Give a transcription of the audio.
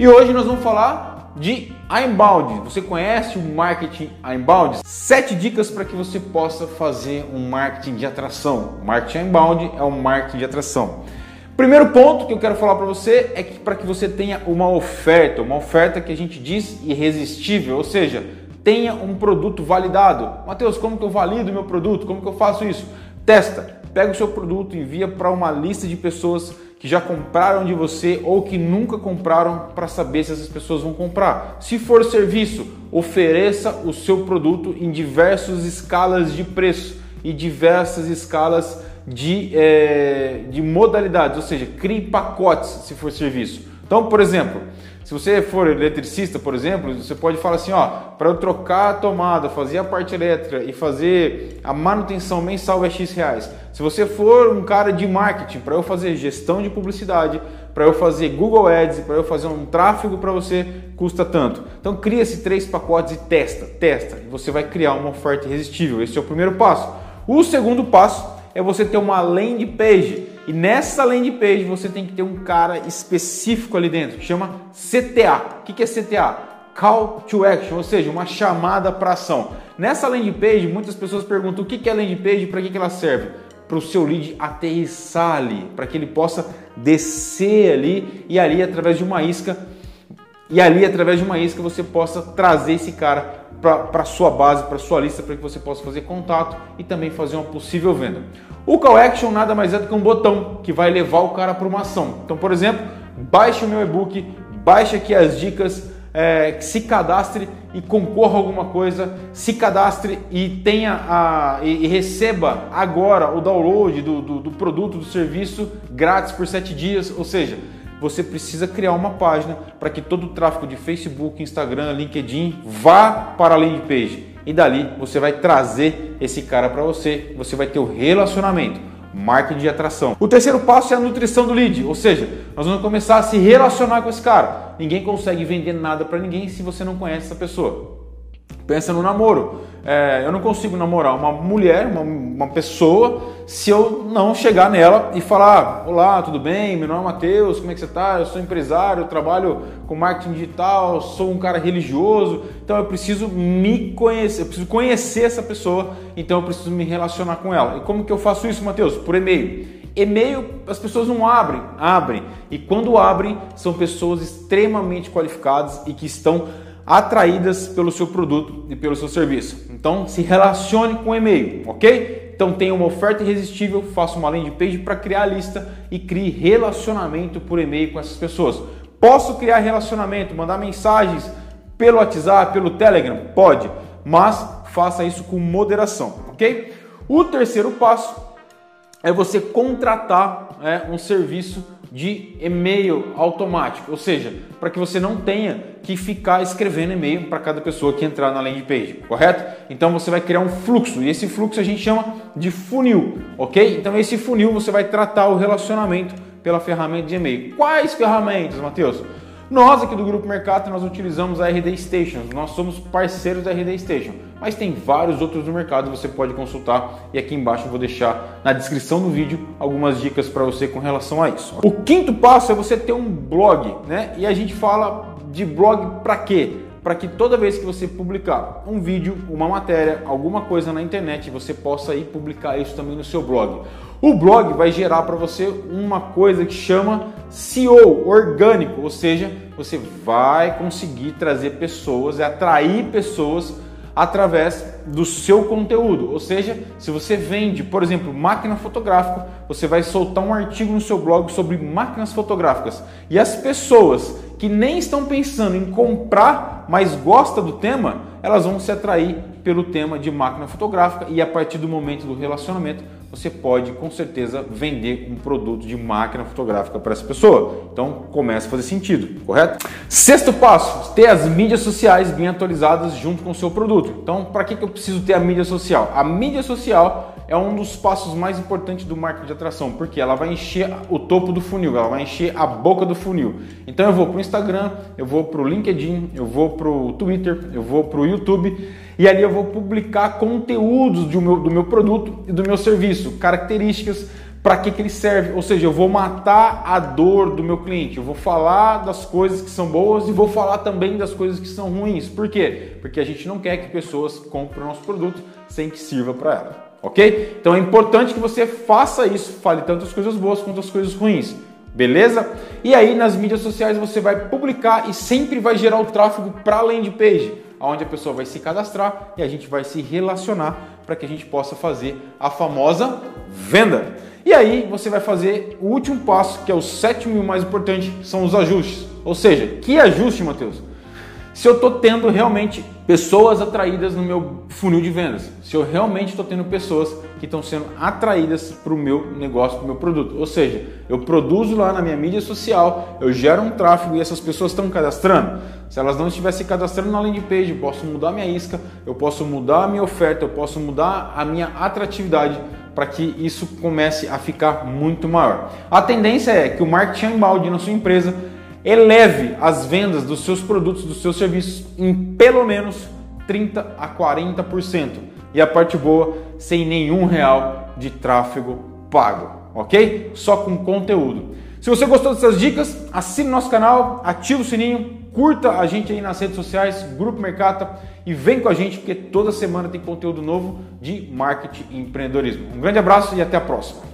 E hoje nós vamos falar de inbound. Você conhece o marketing inbound? Sete dicas para que você possa fazer um marketing de atração. Marketing inbound é um marketing de atração. Primeiro ponto que eu quero falar para você é que para que você tenha uma oferta, uma oferta que a gente diz irresistível, ou seja, tenha um produto validado. Mateus, como que eu valido meu produto? Como que eu faço isso? Testa, pega o seu produto e envia para uma lista de pessoas que já compraram de você ou que nunca compraram para saber se essas pessoas vão comprar. Se for serviço, ofereça o seu produto em diversas escalas de preço e diversas escalas de, é, de modalidades, ou seja, crie pacotes se for serviço. Então, por exemplo, se você for eletricista, por exemplo, você pode falar assim, ó, para eu trocar a tomada, fazer a parte elétrica e fazer a manutenção mensal é X reais. Se você for um cara de marketing, para eu fazer gestão de publicidade, para eu fazer Google Ads, para eu fazer um tráfego para você, custa tanto. Então cria esses três pacotes e testa, testa, e você vai criar uma oferta irresistível. Esse é o primeiro passo. O segundo passo é você ter uma landing page. E nessa landing page você tem que ter um cara específico ali dentro, que chama CTA. O que é CTA? Call to Action, ou seja, uma chamada para ação. Nessa landing page, muitas pessoas perguntam o que é landing page e para que ela serve? Para o seu lead aterrissar ali, para que ele possa descer ali e ali através de uma isca e ali através de uma isca você possa trazer esse cara para sua base, para sua lista, para que você possa fazer contato e também fazer uma possível venda. O call action nada mais é do que um botão que vai levar o cara para uma ação. Então, por exemplo, baixe o meu e-book, baixe aqui as dicas, é, se cadastre e concorra a alguma coisa, se cadastre e tenha a, e, e receba agora o download do, do, do produto, do serviço grátis por 7 dias, ou seja, você precisa criar uma página para que todo o tráfego de Facebook, Instagram, LinkedIn vá para a landing page. E dali você vai trazer esse cara para você, você vai ter o relacionamento, marketing de atração. O terceiro passo é a nutrição do lead, ou seja, nós vamos começar a se relacionar com esse cara. Ninguém consegue vender nada para ninguém se você não conhece essa pessoa. Pensa no namoro. É, eu não consigo namorar uma mulher, uma, uma, pessoa, se eu não chegar nela e falar: Olá, tudo bem? Meu nome é Matheus, como é que você está? Eu sou empresário, eu trabalho com marketing digital, sou um cara religioso, então eu preciso me conhecer, eu preciso conhecer essa pessoa, então eu preciso me relacionar com ela. E como que eu faço isso, Matheus? Por e-mail. E-mail as pessoas não abrem, abrem. E quando abrem, são pessoas extremamente qualificadas e que estão atraídas pelo seu produto e pelo seu serviço. Então, se relacione com e-mail, ok? Então, tenha uma oferta irresistível, faça uma landing page para criar a lista e crie relacionamento por e-mail com essas pessoas. Posso criar relacionamento, mandar mensagens pelo WhatsApp, pelo Telegram? Pode, mas faça isso com moderação, ok? O terceiro passo é você contratar é, um serviço de e-mail automático, ou seja, para que você não tenha que ficar escrevendo e-mail para cada pessoa que entrar na landing page, correto? Então você vai criar um fluxo e esse fluxo a gente chama de funil, ok? Então esse funil você vai tratar o relacionamento pela ferramenta de e-mail. Quais ferramentas, Matheus? Nós aqui do Grupo Mercado nós utilizamos a RD Station, nós somos parceiros da RD Station, mas tem vários outros no mercado, você pode consultar e aqui embaixo eu vou deixar na descrição do vídeo algumas dicas para você com relação a isso. O quinto passo é você ter um blog, né? E a gente fala de blog para quê? Para que toda vez que você publicar um vídeo, uma matéria, alguma coisa na internet, você possa ir publicar isso também no seu blog. O blog vai gerar para você uma coisa que chama SEO orgânico, ou seja, você vai conseguir trazer pessoas e atrair pessoas através do seu conteúdo. Ou seja, se você vende, por exemplo, máquina fotográfica, você vai soltar um artigo no seu blog sobre máquinas fotográficas. E as pessoas que nem estão pensando em comprar, mas gosta do tema, elas vão se atrair pelo tema de máquina fotográfica e a partir do momento do relacionamento você pode com certeza vender um produto de máquina fotográfica para essa pessoa. Então começa a fazer sentido, correto? Sexto passo: ter as mídias sociais bem atualizadas junto com o seu produto. Então, para que, que eu preciso ter a mídia social? A mídia social é um dos passos mais importantes do marketing de atração, porque ela vai encher o topo do funil, ela vai encher a boca do funil. Então eu vou para o Instagram, eu vou para o LinkedIn, eu vou para o Twitter, eu vou para o YouTube e ali eu vou publicar conteúdos do meu, do meu produto e do meu serviço, características para que, que ele serve. Ou seja, eu vou matar a dor do meu cliente, eu vou falar das coisas que são boas e vou falar também das coisas que são ruins. Por quê? Porque a gente não quer que pessoas comprem o nosso produto sem que sirva para ela. Ok? Então é importante que você faça isso, fale tanto as coisas boas quanto as coisas ruins. Beleza? E aí nas mídias sociais você vai publicar e sempre vai gerar o tráfego para a landing page, onde a pessoa vai se cadastrar e a gente vai se relacionar para que a gente possa fazer a famosa venda. E aí você vai fazer o último passo, que é o sétimo e o mais importante, são os ajustes. Ou seja, que ajuste, Matheus? Se eu estou tendo realmente pessoas atraídas no meu funil de vendas, se eu realmente estou tendo pessoas que estão sendo atraídas para o meu negócio, para o meu produto. Ou seja, eu produzo lá na minha mídia social, eu gero um tráfego e essas pessoas estão cadastrando. Se elas não estivessem cadastrando na landing page, eu posso mudar minha isca, eu posso mudar a minha oferta, eu posso mudar a minha atratividade para que isso comece a ficar muito maior. A tendência é que o marketing embalde na sua empresa eleve as vendas dos seus produtos, dos seus serviços em pelo menos 30 a 40%. E a parte boa, sem nenhum real de tráfego pago, ok? Só com conteúdo. Se você gostou dessas dicas, assine nosso canal, ative o sininho, curta a gente aí nas redes sociais, Grupo Mercata e vem com a gente porque toda semana tem conteúdo novo de marketing e empreendedorismo. Um grande abraço e até a próxima.